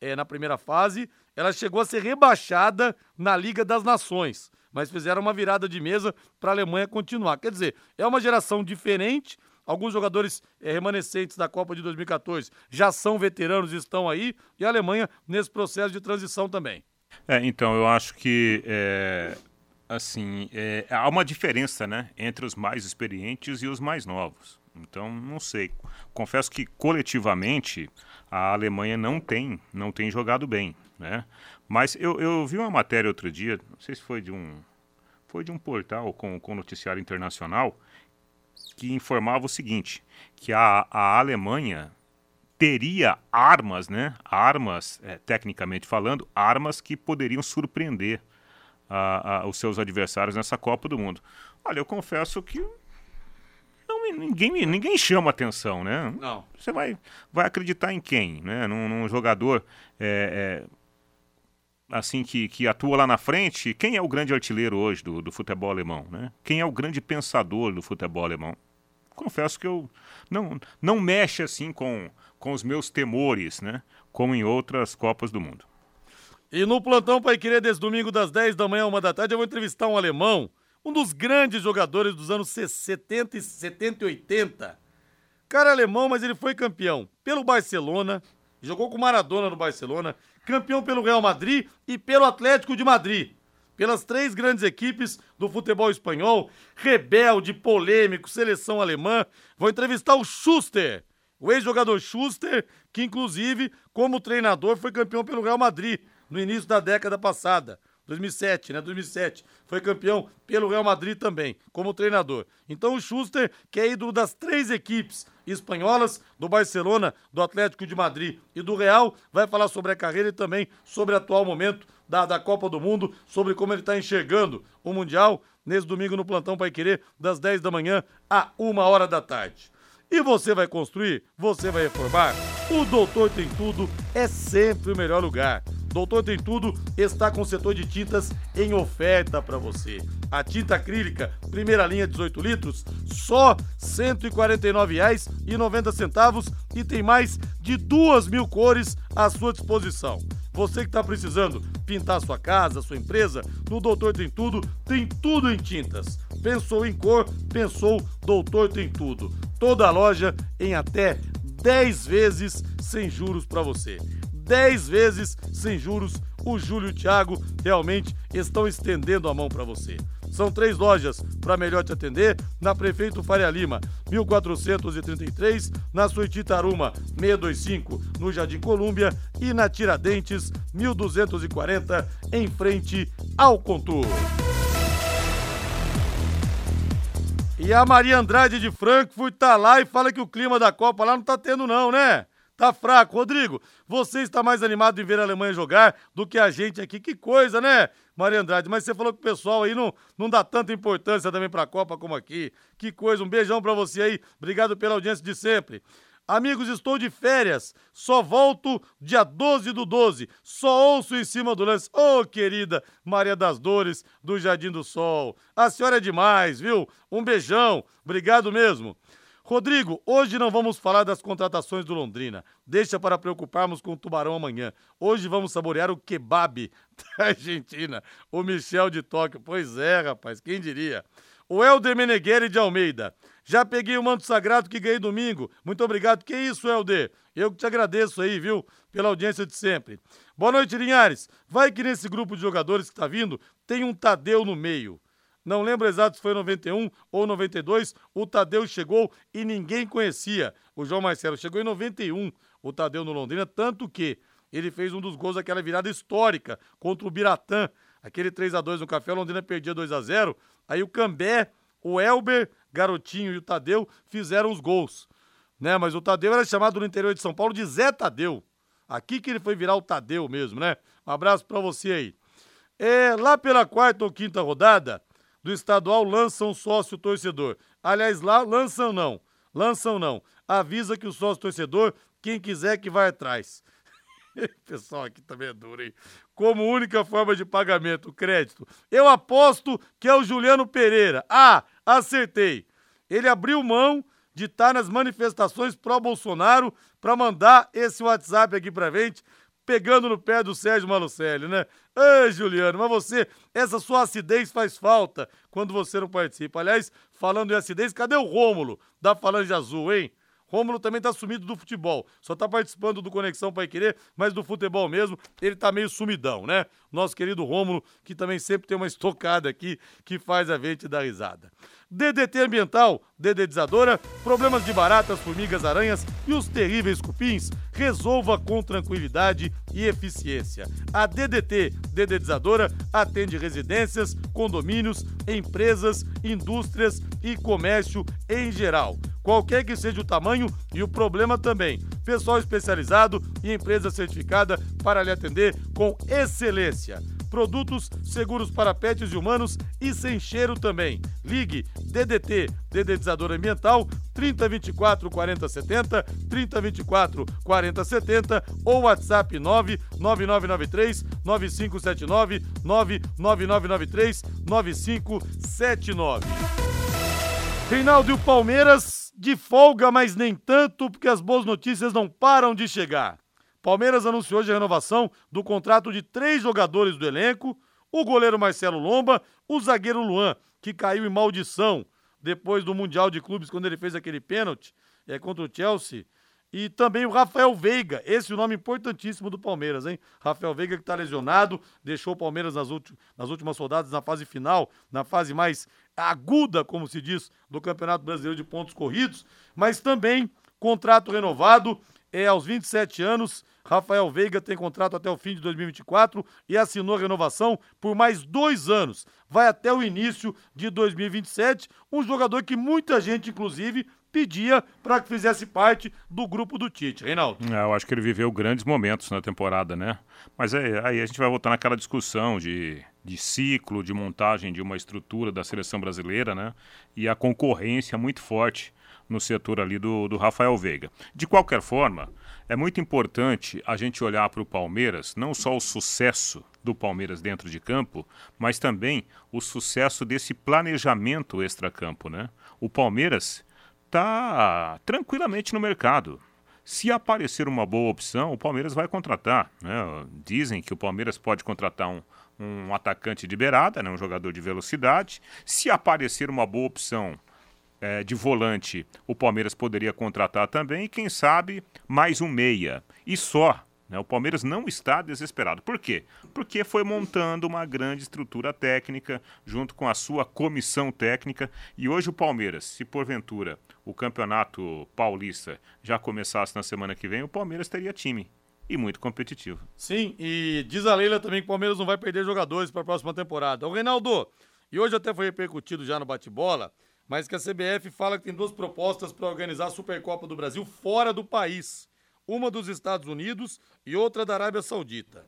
eh, na primeira fase, ela chegou a ser rebaixada na Liga das Nações, mas fizeram uma virada de mesa para a Alemanha continuar. Quer dizer, é uma geração diferente. Alguns jogadores eh, remanescentes da Copa de 2014 já são veteranos e estão aí, e a Alemanha nesse processo de transição também. É, então, eu acho que, é, assim, é, há uma diferença, né, entre os mais experientes e os mais novos. Então, não sei. Confesso que, coletivamente, a Alemanha não tem, não tem jogado bem, né? Mas eu, eu vi uma matéria outro dia, não sei se foi de um, foi de um portal com, com noticiário internacional, que informava o seguinte, que a, a Alemanha teria armas, né? Armas, é, tecnicamente falando, armas que poderiam surpreender a- a- os seus adversários nessa Copa do Mundo. Olha, eu confesso que não ninguém, ninguém chama atenção, né? Não. Você vai, vai acreditar em quem, né? Num, num jogador é, é, assim que, que atua lá na frente. Quem é o grande artilheiro hoje do, do futebol alemão, né? Quem é o grande pensador do futebol alemão? Confesso que eu não, não mexe assim com, com os meus temores, né? Como em outras Copas do Mundo. E no plantão Pai Querer, desse domingo, das 10 da manhã a 1 da tarde, eu vou entrevistar um alemão, um dos grandes jogadores dos anos 70 e 70 e 80. Cara alemão, mas ele foi campeão pelo Barcelona, jogou com Maradona no Barcelona, campeão pelo Real Madrid e pelo Atlético de Madrid. Pelas três grandes equipes do futebol espanhol, rebelde, polêmico, seleção alemã. Vou entrevistar o Schuster, o ex-jogador Schuster, que inclusive, como treinador, foi campeão pelo Real Madrid no início da década passada. 2007, né? 2007. Foi campeão pelo Real Madrid também, como treinador. Então o Schuster, que é ídolo das três equipes espanholas, do Barcelona, do Atlético de Madrid e do Real, vai falar sobre a carreira e também sobre o atual momento da, da Copa do Mundo, sobre como ele está enxergando o Mundial nesse domingo no Plantão Pai Querer, das 10 da manhã a 1 hora da tarde. E você vai construir? Você vai reformar? O Doutor Tem Tudo é sempre o melhor lugar. Doutor Tem Tudo está com o setor de tintas em oferta para você. A tinta acrílica, primeira linha 18 litros, só R$ 149,90 e tem mais de duas mil cores à sua disposição. Você que está precisando pintar sua casa, sua empresa, no Doutor Tem Tudo, tem tudo em tintas. Pensou em cor, pensou Doutor Tem Tudo. Toda a loja em até 10 vezes sem juros para você. 10 vezes sem juros. O Júlio e o Thiago realmente estão estendendo a mão para você. São três lojas para melhor te atender, na Prefeito Faria Lima, 1433, na Suíte Taruma, 625, no Jardim Colúmbia e na Tiradentes, 1240, em frente ao Contour. E a Maria Andrade de Frankfurt tá lá e fala que o clima da Copa lá não tá tendo não, né? Tá fraco. Rodrigo, você está mais animado em ver a Alemanha jogar do que a gente aqui. Que coisa, né, Maria Andrade? Mas você falou que o pessoal aí não, não dá tanta importância também pra Copa como aqui. Que coisa. Um beijão pra você aí. Obrigado pela audiência de sempre. Amigos, estou de férias. Só volto dia 12 do 12. Só ouço em cima do lance. Ô, oh, querida Maria das Dores, do Jardim do Sol. A senhora é demais, viu? Um beijão. Obrigado mesmo. Rodrigo, hoje não vamos falar das contratações do Londrina. Deixa para preocuparmos com o Tubarão amanhã. Hoje vamos saborear o kebab da Argentina. O Michel de Tóquio. Pois é, rapaz, quem diria? O Helder Meneghelli de Almeida. Já peguei o manto sagrado que ganhei domingo. Muito obrigado. Que isso, Helder? Eu que te agradeço aí, viu? Pela audiência de sempre. Boa noite, Linhares. Vai que nesse grupo de jogadores que está vindo tem um Tadeu no meio. Não lembro exato se foi 91 ou 92. O Tadeu chegou e ninguém conhecia. O João Marcelo chegou em 91, o Tadeu no Londrina, tanto que ele fez um dos gols daquela virada histórica contra o Biratã. Aquele 3 a 2 no Café, o Londrina perdia 2 a 0 Aí o Cambé, o Elber, Garotinho e o Tadeu fizeram os gols. Né? Mas o Tadeu era chamado no interior de São Paulo de Zé Tadeu. Aqui que ele foi virar o Tadeu mesmo, né? Um abraço para você aí. É, lá pela quarta ou quinta rodada, do estadual lançam sócio torcedor. Aliás, lá lançam não. Lançam não. Avisa que o sócio torcedor, quem quiser que vai atrás. Pessoal aqui também é duro, hein? Como única forma de pagamento, crédito. Eu aposto que é o Juliano Pereira. Ah, acertei. Ele abriu mão de estar nas manifestações pró-Bolsonaro para mandar esse WhatsApp aqui pra gente pegando no pé do Sérgio Malucelli, né? Ei, Juliano, mas você, essa sua acidez faz falta quando você não participa. Aliás, falando em acidez, cadê o Rômulo da Falange Azul, hein? Rômulo também tá sumido do futebol. Só tá participando do Conexão Pai Querer, mas do futebol mesmo, ele tá meio sumidão, né? Nosso querido Rômulo, que também sempre tem uma estocada aqui que faz a gente dar risada. DDT Ambiental, dedetizadora, problemas de baratas, formigas, aranhas e os terríveis cupins, resolva com tranquilidade e eficiência. A DDT, dedetizadora, atende residências, condomínios, empresas, indústrias e comércio em geral qualquer que seja o tamanho e o problema também. Pessoal especializado e empresa certificada para lhe atender com excelência. Produtos seguros para pets e humanos e sem cheiro também. Ligue DDT, Dedetizador Ambiental, 3024 4070, 3024 4070 ou WhatsApp 99993 9579 99993 9579. Reinaldo e o Palmeiras de folga, mas nem tanto, porque as boas notícias não param de chegar. Palmeiras anunciou hoje a renovação do contrato de três jogadores do elenco: o goleiro Marcelo Lomba, o zagueiro Luan, que caiu em maldição depois do Mundial de Clubes, quando ele fez aquele pênalti é, contra o Chelsea. E também o Rafael Veiga, esse é o nome importantíssimo do Palmeiras, hein? Rafael Veiga que está lesionado, deixou o Palmeiras nas, nas últimas rodadas, na fase final, na fase mais aguda, como se diz, do Campeonato Brasileiro de Pontos Corridos, mas também contrato renovado, é aos 27 anos. Rafael Veiga tem contrato até o fim de 2024 e assinou a renovação por mais dois anos. Vai até o início de 2027. Um jogador que muita gente, inclusive, pedia para que fizesse parte do grupo do Tite. Reinaldo. É, eu acho que ele viveu grandes momentos na temporada, né? Mas aí, aí a gente vai voltar naquela discussão de, de ciclo, de montagem de uma estrutura da seleção brasileira, né? E a concorrência muito forte no setor ali do, do Rafael Veiga. De qualquer forma, é muito importante a gente olhar para o Palmeiras, não só o sucesso do Palmeiras dentro de campo, mas também o sucesso desse planejamento extracampo, né? O Palmeiras está tranquilamente no mercado. Se aparecer uma boa opção, o Palmeiras vai contratar. Né? Dizem que o Palmeiras pode contratar um, um atacante de beirada, né? um jogador de velocidade. Se aparecer uma boa opção é, de volante, o Palmeiras poderia contratar também. Quem sabe mais um meia. E só. Né? O Palmeiras não está desesperado. Por quê? Porque foi montando uma grande estrutura técnica junto com a sua comissão técnica. E hoje o Palmeiras, se porventura o campeonato paulista já começasse na semana que vem, o Palmeiras teria time e muito competitivo. Sim, e diz a Leila também que o Palmeiras não vai perder jogadores para a próxima temporada. O Reinaldo, e hoje até foi repercutido já no bate-bola, mas que a CBF fala que tem duas propostas para organizar a Supercopa do Brasil fora do país uma dos Estados Unidos e outra da Arábia Saudita.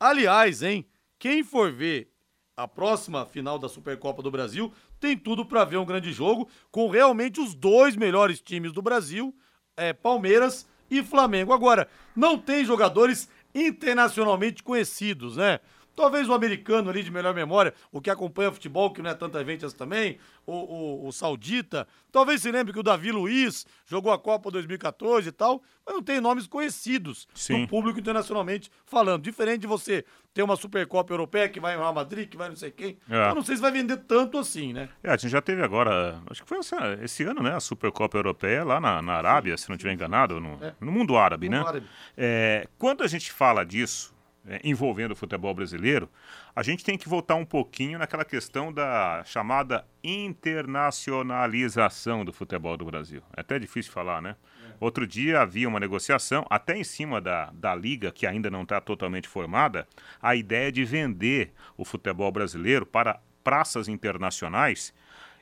Aliás, hein, quem for ver a próxima final da Supercopa do Brasil tem tudo para ver um grande jogo com realmente os dois melhores times do Brasil, é, Palmeiras e Flamengo. Agora, não tem jogadores internacionalmente conhecidos, né? Talvez o americano ali de melhor memória, o que acompanha futebol, que não é tanta gente assim também, o, o, o, saudita. Talvez se lembre que o Davi Luiz jogou a Copa 2014 e tal, mas não tem nomes conhecidos Sim. do público internacionalmente falando. Diferente de você ter uma Supercopa Europeia que vai em Real Madrid, que vai não sei quem. É. Eu não sei se vai vender tanto assim, né? É, a gente já teve agora, acho que foi esse ano, né? A Supercopa Europeia lá na, na Arábia, Sim. se não estiver enganado, no, é. no mundo árabe, no né? Árabe. É, quando a gente fala disso, é, envolvendo o futebol brasileiro, a gente tem que voltar um pouquinho naquela questão da chamada internacionalização do futebol do Brasil. É até difícil falar, né? É. Outro dia havia uma negociação, até em cima da, da liga, que ainda não está totalmente formada, a ideia de vender o futebol brasileiro para praças internacionais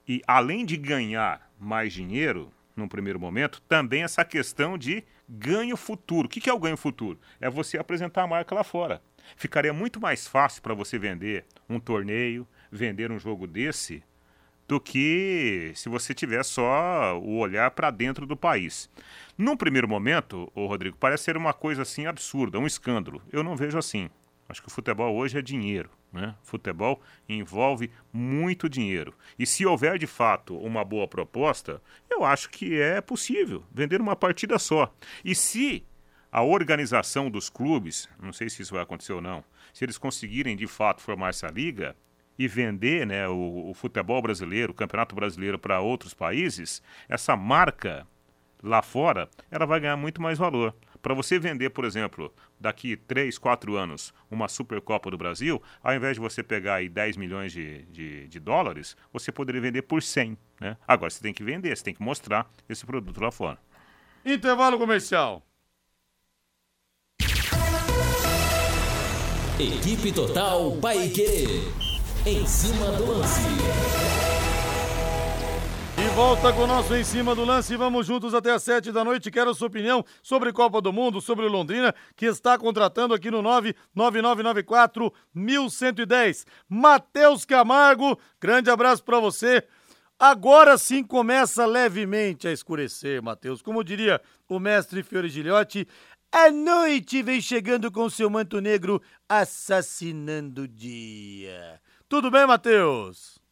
e, além de ganhar mais dinheiro, num primeiro momento, também essa questão de ganho futuro. O que é o ganho futuro? É você apresentar a marca lá fora. Ficaria muito mais fácil para você vender um torneio, vender um jogo desse, do que se você tiver só o olhar para dentro do país. Num primeiro momento, o Rodrigo, parece ser uma coisa assim absurda, um escândalo. Eu não vejo assim. Acho que o futebol hoje é dinheiro. Né? Futebol envolve muito dinheiro. E se houver de fato uma boa proposta, eu acho que é possível vender uma partida só. E se a organização dos clubes, não sei se isso vai acontecer ou não, se eles conseguirem de fato formar essa liga e vender né, o, o futebol brasileiro, o campeonato brasileiro para outros países, essa marca lá fora, ela vai ganhar muito mais valor. Para você vender, por exemplo, daqui 3, 4 anos, uma Supercopa do Brasil, ao invés de você pegar aí 10 milhões de, de, de dólares, você poderia vender por 100. Né? Agora você tem que vender, você tem que mostrar esse produto lá fora. Intervalo comercial. Equipe Total Paique. Em cima do lance volta com o nosso Em Cima do Lance. Vamos juntos até às sete da noite. Quero a sua opinião sobre Copa do Mundo, sobre Londrina, que está contratando aqui no 99994 1110. Matheus Camargo, grande abraço para você. Agora sim começa levemente a escurecer, Matheus. Como diria o mestre Fiore Gilhote, a noite vem chegando com seu manto negro, assassinando o dia. Tudo bem, Matheus?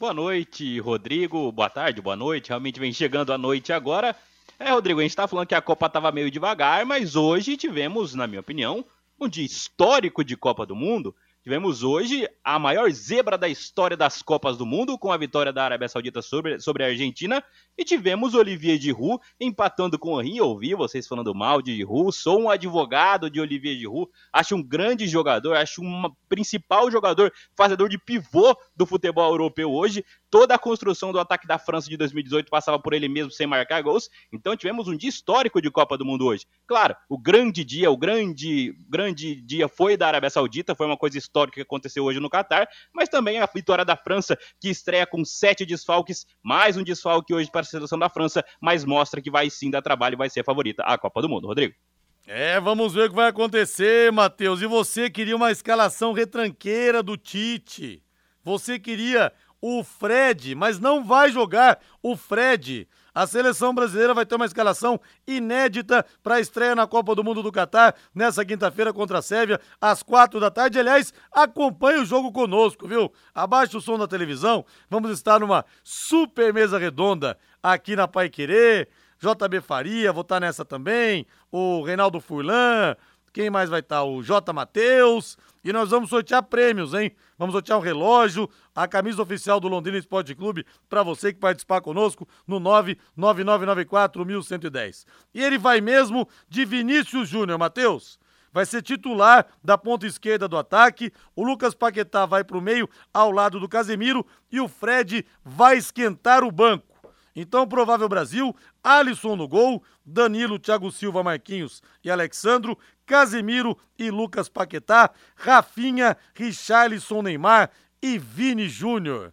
Boa noite, Rodrigo. Boa tarde, boa noite. Realmente vem chegando a noite agora. É, Rodrigo, a gente tá falando que a Copa tava meio devagar, mas hoje tivemos, na minha opinião, um dia histórico de Copa do Mundo. Tivemos hoje a maior zebra da história das Copas do Mundo, com a vitória da Arábia Saudita sobre, sobre a Argentina. E tivemos Olivier Giroud empatando com o Rio. Ouvi vocês falando mal de Giroud. Sou um advogado de Olivier Giroud. Acho um grande jogador, acho um principal jogador, fazedor de pivô do futebol europeu hoje. Toda a construção do ataque da França de 2018 passava por ele mesmo sem marcar gols. Então tivemos um dia histórico de Copa do Mundo hoje. Claro, o grande dia, o grande, grande dia foi da Arábia Saudita, foi uma coisa histórica histórico que aconteceu hoje no Catar, mas também a vitória da França, que estreia com sete desfalques, mais um desfalque hoje para a seleção da França, mas mostra que vai sim dar trabalho e vai ser a favorita à Copa do Mundo. Rodrigo. É, vamos ver o que vai acontecer, Matheus. E você queria uma escalação retranqueira do Tite. Você queria o Fred, mas não vai jogar o Fred. A seleção brasileira vai ter uma escalação inédita para a estreia na Copa do Mundo do Catar nessa quinta-feira contra a Sérvia, às quatro da tarde. Aliás, acompanhe o jogo conosco, viu? Abaixe o som da televisão. Vamos estar numa super mesa redonda aqui na Pai Querer. JB Faria, vou estar nessa também. O Reinaldo Furlan, quem mais vai estar? O J. Matheus. E nós vamos sortear prêmios, hein? Vamos sortear um relógio, a camisa oficial do Londrina Esporte Clube para você que participar conosco no 999941110. E ele vai mesmo de Vinícius Júnior, Matheus. Vai ser titular da ponta esquerda do ataque. O Lucas Paquetá vai para o meio ao lado do Casemiro e o Fred vai esquentar o banco. Então, provável Brasil, Alisson no gol, Danilo, Thiago Silva, Marquinhos e Alexandro, Casemiro e Lucas Paquetá, Rafinha, Richarlison, Neymar e Vini Júnior.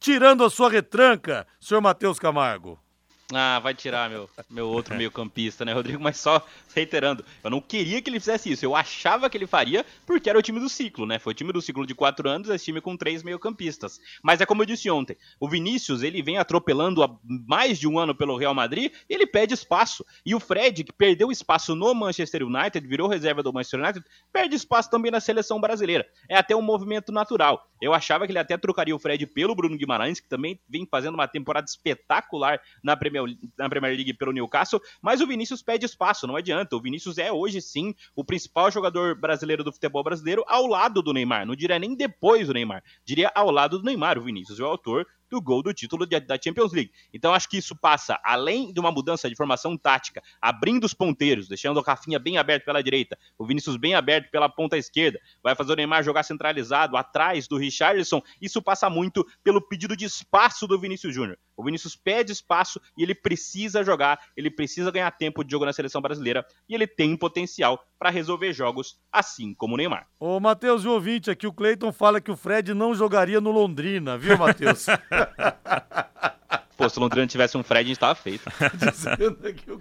Tirando a sua retranca, senhor Matheus Camargo. Ah, vai tirar meu, meu outro meio campista, né, Rodrigo? Mas só reiterando, eu não queria que ele fizesse isso. Eu achava que ele faria porque era o time do ciclo, né? Foi o time do ciclo de quatro anos, esse time com três meio campistas. Mas é como eu disse ontem, o Vinícius, ele vem atropelando há mais de um ano pelo Real Madrid, ele pede espaço. E o Fred, que perdeu espaço no Manchester United, virou reserva do Manchester United, perde espaço também na seleção brasileira. É até um movimento natural. Eu achava que ele até trocaria o Fred pelo Bruno Guimarães, que também vem fazendo uma temporada espetacular na Premier Premier, na Premier League pelo Newcastle, mas o Vinícius pede espaço, não adianta. O Vinícius é hoje sim o principal jogador brasileiro do futebol brasileiro ao lado do Neymar. Não diria nem depois do Neymar, diria ao lado do Neymar. O Vinícius é o autor do gol do título de, da Champions League. Então acho que isso passa, além de uma mudança de formação tática, abrindo os ponteiros, deixando o Rafinha bem aberto pela direita, o Vinícius bem aberto pela ponta esquerda, vai fazer o Neymar jogar centralizado atrás do Richarlison. Isso passa muito pelo pedido de espaço do Vinícius Júnior. O Vinícius pede espaço e ele precisa jogar, ele precisa ganhar tempo de jogo na seleção brasileira e ele tem potencial para resolver jogos, assim como o Neymar. Ô, Matheus, o ouvinte aqui, o Cleiton fala que o Fred não jogaria no Londrina, viu, Matheus? Pô, se o Londrina tivesse um Fred, a gente tava feito. Dizendo aqui o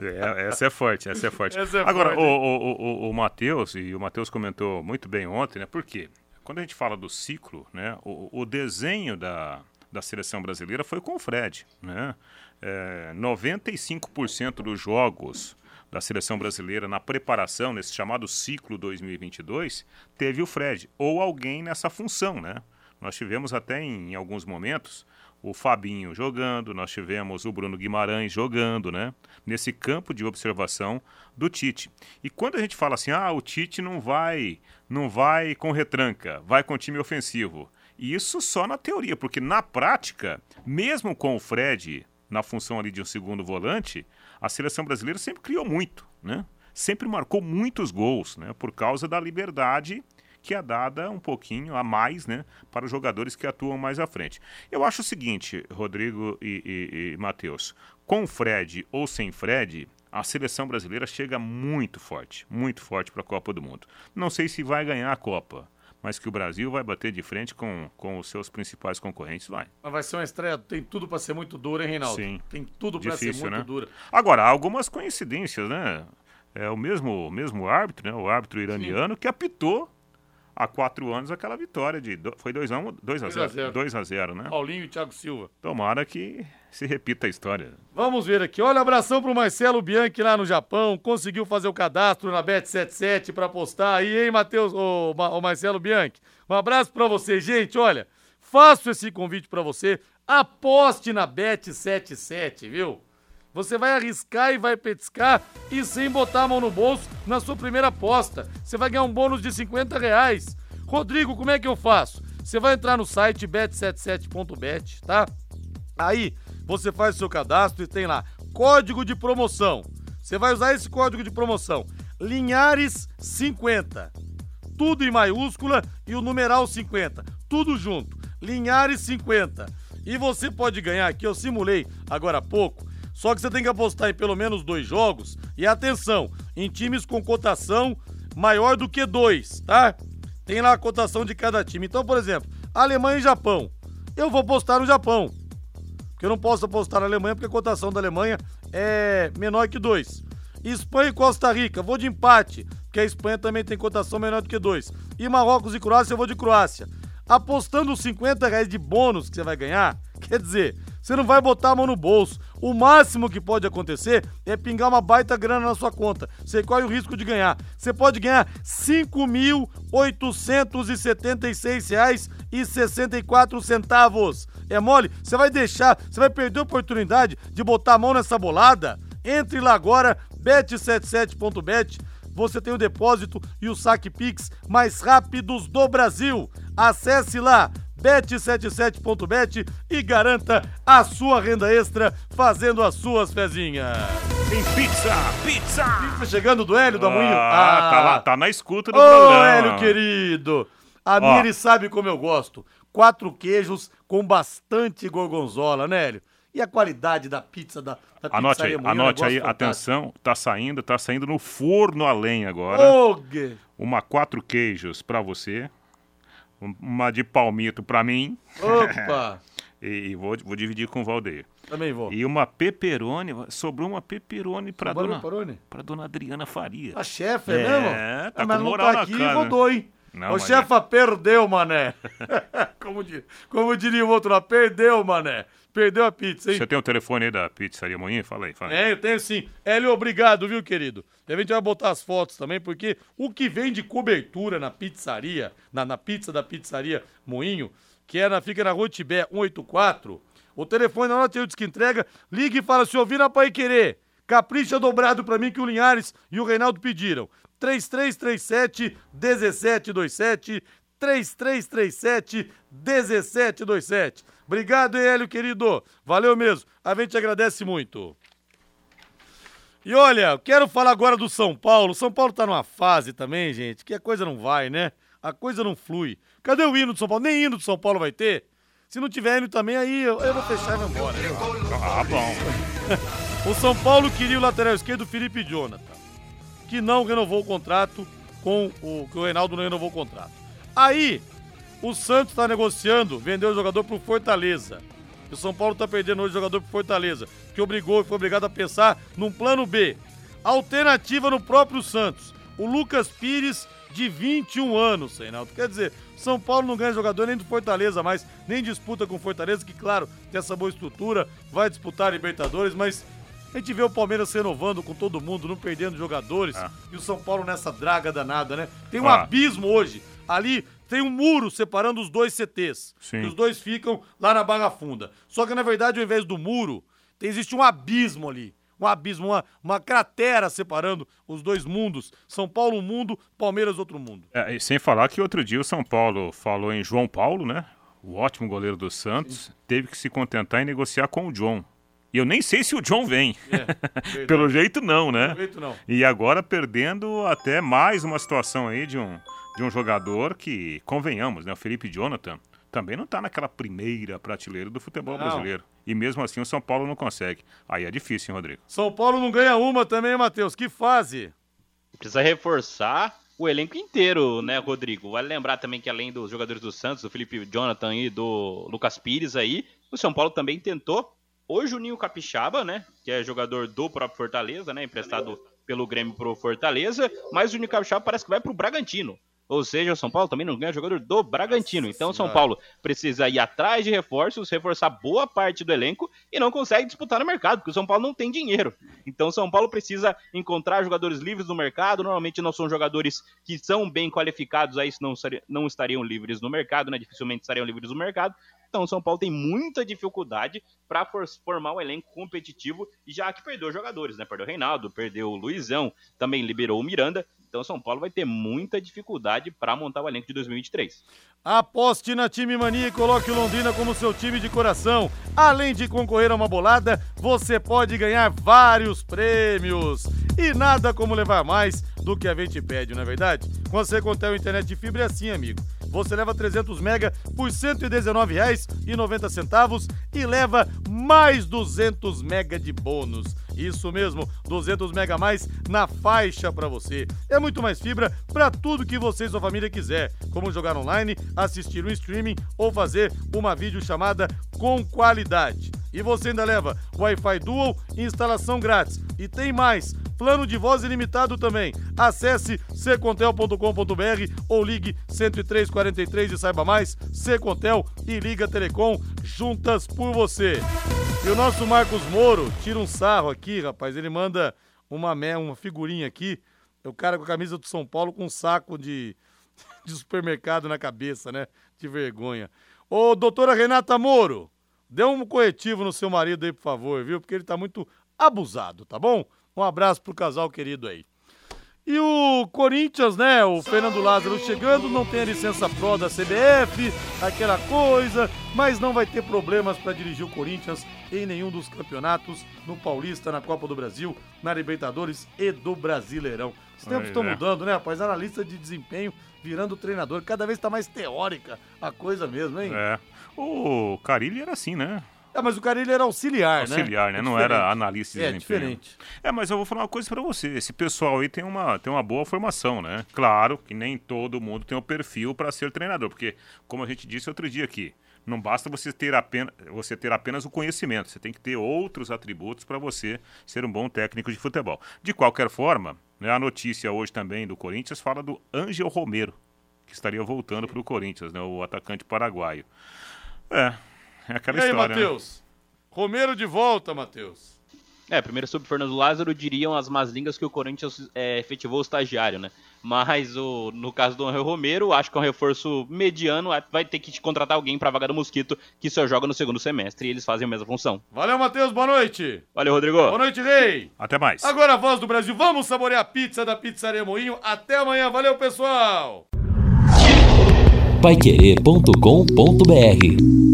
é, essa é forte, essa é forte. Essa é Agora, forte. o, o, o, o Matheus, e o Matheus comentou muito bem ontem, né? Por quê? Quando a gente fala do ciclo, né? O, o desenho da, da seleção brasileira foi com o Fred, né? É, 95% dos jogos da seleção brasileira na preparação, nesse chamado ciclo 2022, teve o Fred, ou alguém nessa função, né? Nós tivemos até em, em alguns momentos o Fabinho jogando, nós tivemos o Bruno Guimarães jogando, né? Nesse campo de observação do Tite. E quando a gente fala assim, ah, o Tite não vai, não vai com retranca, vai com time ofensivo. Isso só na teoria, porque na prática, mesmo com o Fred na função ali de um segundo volante, a seleção brasileira sempre criou muito, né? Sempre marcou muitos gols, né? Por causa da liberdade que é dada um pouquinho a mais né, para os jogadores que atuam mais à frente. Eu acho o seguinte, Rodrigo e, e, e Matheus, com Fred ou sem Fred, a seleção brasileira chega muito forte, muito forte para a Copa do Mundo. Não sei se vai ganhar a Copa, mas que o Brasil vai bater de frente com, com os seus principais concorrentes, vai. Mas vai ser uma estreia, tem tudo para ser muito dura, hein, Reinaldo? Sim. Tem tudo para ser muito né? dura. Agora, há algumas coincidências, né? É o mesmo, mesmo árbitro, né? O árbitro iraniano Sim. que apitou há quatro anos aquela vitória de. Do, foi 2 a 1 2 a 0 2 a 0 né? Paulinho e Thiago Silva. Tomara que se repita a história. Vamos ver aqui. Olha, abração pro Marcelo Bianchi lá no Japão. Conseguiu fazer o cadastro na Bet77 para postar aí, hein, Matheus? Ô, ô Marcelo Bianchi. Um abraço para você, gente. Olha, faço esse convite para você. Aposte na Bet77, viu? Você vai arriscar e vai petiscar e sem botar a mão no bolso na sua primeira aposta. Você vai ganhar um bônus de 50 reais. Rodrigo, como é que eu faço? Você vai entrar no site bet77.bet, tá? Aí você faz o seu cadastro e tem lá código de promoção. Você vai usar esse código de promoção, Linhares50. Tudo em maiúscula e o numeral 50. Tudo junto. Linhares50. E você pode ganhar aqui, eu simulei agora há pouco. Só que você tem que apostar em pelo menos dois jogos. E atenção, em times com cotação maior do que dois, tá? Tem lá a cotação de cada time. Então, por exemplo, Alemanha e Japão. Eu vou apostar no Japão. Porque eu não posso apostar na Alemanha porque a cotação da Alemanha é menor que dois. Espanha e Costa Rica, vou de empate, porque a Espanha também tem cotação menor do que dois. E Marrocos e Croácia, eu vou de Croácia. Apostando os 50 reais de bônus que você vai ganhar, quer dizer, você não vai botar a mão no bolso. O máximo que pode acontecer é pingar uma baita grana na sua conta. Você corre o risco de ganhar. Você pode ganhar R$ 5.876,64. É mole? Você vai deixar, você vai perder a oportunidade de botar a mão nessa bolada? Entre lá agora, bet77.bet. Você tem o depósito e o saque Pix mais rápidos do Brasil. Acesse lá bet77.bet e garanta a sua renda extra fazendo as suas fezinhas. Tem pizza, pizza! Pizza chegando do Hélio da Moinho? Ah, tá lá, tá na escuta do Ô, programa. Hélio querido! A Ó. ele sabe como eu gosto. Quatro queijos com bastante gorgonzola, né, Hélio? E a qualidade da pizza da, da Anote aí, Moinho, é anote aí, fantástico. atenção, tá saindo, tá saindo no forno a lenha agora. Gue- Uma quatro queijos pra você, uma de palmito pra mim Opa! e, e vou, vou dividir com o Valdeir. Também vou. E uma pepperoni, sobrou uma pepperoni pra Sobrou dona, pepperoni? pra dona Adriana Faria. A chefe, é, É, mesmo? tá Ah, mas com não moral tá na aqui, câmera. rodou, hein? Não, Ô, mas chefa, perdeu, mané. como, di- como diria o outro lá, perdeu, mané. Perdeu a pizza, hein? Você tem o telefone aí da pizzaria Moinha? Fala aí, fala aí. É, eu tenho sim. Hélio, obrigado, viu, querido? E a gente vai botar as fotos também, porque o que vem de cobertura na pizzaria, na, na pizza da pizzaria Moinho, que é na, fica na Rua Tibé 184, o telefone na hora que eu que entrega, liga e fala, se ouvir na Pai Querer, capricha dobrado pra mim que o Linhares e o Reinaldo pediram. 3337 1727 3337 1727. Obrigado, Hélio, querido. Valeu mesmo. A gente agradece muito. E olha, quero falar agora do São Paulo. São Paulo tá numa fase também, gente, que a coisa não vai, né? A coisa não flui. Cadê o hino do São Paulo? Nem hino do São Paulo vai ter. Se não tiver hino também, aí eu, eu vou fechar e vou embora. né? Ah, bom. O São Paulo queria o lateral esquerdo Felipe Jonathan, que não renovou o contrato com o que o Reinaldo não renovou o contrato. Aí, o Santos está negociando vender o jogador pro Fortaleza. E o São Paulo está perdendo hoje o jogador pro Fortaleza, que obrigou, foi obrigado a pensar num plano B. Alternativa no próprio Santos. O Lucas Pires, de 21 anos, Reinaldo. Quer dizer, São Paulo não ganha jogador nem do Fortaleza mais, nem disputa com o Fortaleza, que, claro, tem essa boa estrutura, vai disputar a Libertadores, mas a gente vê o Palmeiras renovando com todo mundo, não perdendo jogadores, Ah. e o São Paulo nessa draga danada, né? Tem um Ah. abismo hoje. Ali tem um muro separando os dois CTs. Sim. E os dois ficam lá na Barra Funda. Só que, na verdade, ao invés do muro, tem, existe um abismo ali. Um abismo, uma, uma cratera separando os dois mundos. São Paulo um mundo, Palmeiras outro mundo. É, e sem falar que outro dia o São Paulo falou em João Paulo, né? O ótimo goleiro do Santos, teve que se contentar em negociar com o John. E eu nem sei se o John vem. É, Pelo jeito não, né? Pelo jeito não. E agora perdendo até mais uma situação aí de um, de um jogador que, convenhamos, né? O Felipe Jonathan também não tá naquela primeira prateleira do futebol Não. brasileiro. E mesmo assim o São Paulo não consegue. Aí é difícil, hein, Rodrigo? São Paulo não ganha uma também, Matheus. Que fase. Precisa reforçar o elenco inteiro, né, Rodrigo? Vale lembrar também que além dos jogadores do Santos, do Felipe Jonathan e do Lucas Pires aí, o São Paulo também tentou o Juninho Capixaba, né, que é jogador do próprio Fortaleza, né, emprestado pelo Grêmio pro Fortaleza, mas o Juninho Capixaba parece que vai pro Bragantino. Ou seja, o São Paulo também não ganha jogador do Bragantino. Então o São Paulo precisa ir atrás de reforços, reforçar boa parte do elenco e não consegue disputar no mercado, porque o São Paulo não tem dinheiro. Então o São Paulo precisa encontrar jogadores livres no mercado. Normalmente não são jogadores que são bem qualificados, aí não, não estariam livres no mercado, né? Dificilmente estariam livres no mercado. Então o São Paulo tem muita dificuldade para formar um elenco competitivo, já que perdeu jogadores, né? Perdeu o Reinaldo, perdeu o Luizão, também liberou o Miranda. Então, São Paulo vai ter muita dificuldade para montar o elenco de 2023. Aposte na Time Mania e coloque o Londrina como seu time de coração. Além de concorrer a uma bolada, você pode ganhar vários prêmios. E nada como levar mais do que a gente pede, não é verdade? Com a Secontel Internet de Fibra é assim, amigo. Você leva 300 mega por R$ 119,90 e leva mais 200 mega de bônus. Isso mesmo, 200 mega mais na faixa para você. É muito mais fibra para tudo que você e sua família quiser, como jogar online, assistir um streaming ou fazer uma videochamada com qualidade. E você ainda leva Wi-Fi Dual e instalação grátis. E tem mais, plano de voz ilimitado também. Acesse secontel.com.br ou ligue 10343 e saiba mais. Secontel e Liga Telecom juntas por você. E o nosso Marcos Moro tira um sarro aqui, rapaz. Ele manda uma, uma figurinha aqui. É o cara com a camisa do São Paulo com um saco de, de supermercado na cabeça, né? De vergonha. Ô, doutora Renata Moro, dê um corretivo no seu marido aí, por favor, viu? Porque ele tá muito abusado, tá bom? Um abraço pro casal querido aí. E o Corinthians, né? O Fernando Lázaro chegando, não tem a licença Pro da CBF, aquela coisa, mas não vai ter problemas para dirigir o Corinthians em nenhum dos campeonatos, no Paulista, na Copa do Brasil, na Libertadores e do Brasileirão. Os tempos estão é. mudando, né, rapaz? Analista de desempenho virando treinador. Cada vez está mais teórica a coisa mesmo, hein? É. O Carilli era assim, né? É, mas o cara ele era auxiliar, né? Auxiliar, né? É não era analista de é, desempenho. diferente. É, mas eu vou falar uma coisa para você. Esse pessoal aí tem uma, tem uma boa formação, né? Claro que nem todo mundo tem o perfil para ser treinador, porque, como a gente disse outro dia aqui, não basta você ter, apenas, você ter apenas o conhecimento, você tem que ter outros atributos para você ser um bom técnico de futebol. De qualquer forma, né, a notícia hoje também do Corinthians fala do Ângel Romero, que estaria voltando para o Corinthians, né, o atacante paraguaio. É, é aquela e aí, história. Né? Matheus? Né? Romero de volta, Matheus. É, primeiro sobre Fernando Lázaro, diriam as más línguas que o Corinthians é, efetivou o estagiário, né? Mas o, no caso do Angel Romero, acho que é um reforço mediano, vai ter que contratar alguém para vaga do Mosquito, que só joga no segundo semestre e eles fazem a mesma função. Valeu, Matheus, boa noite. Valeu, Rodrigo. Boa noite, Rei. Até mais. Agora a voz do Brasil, vamos saborear a pizza da Pizzaria Moinho. Até amanhã, valeu, pessoal. Paiquerê.com.br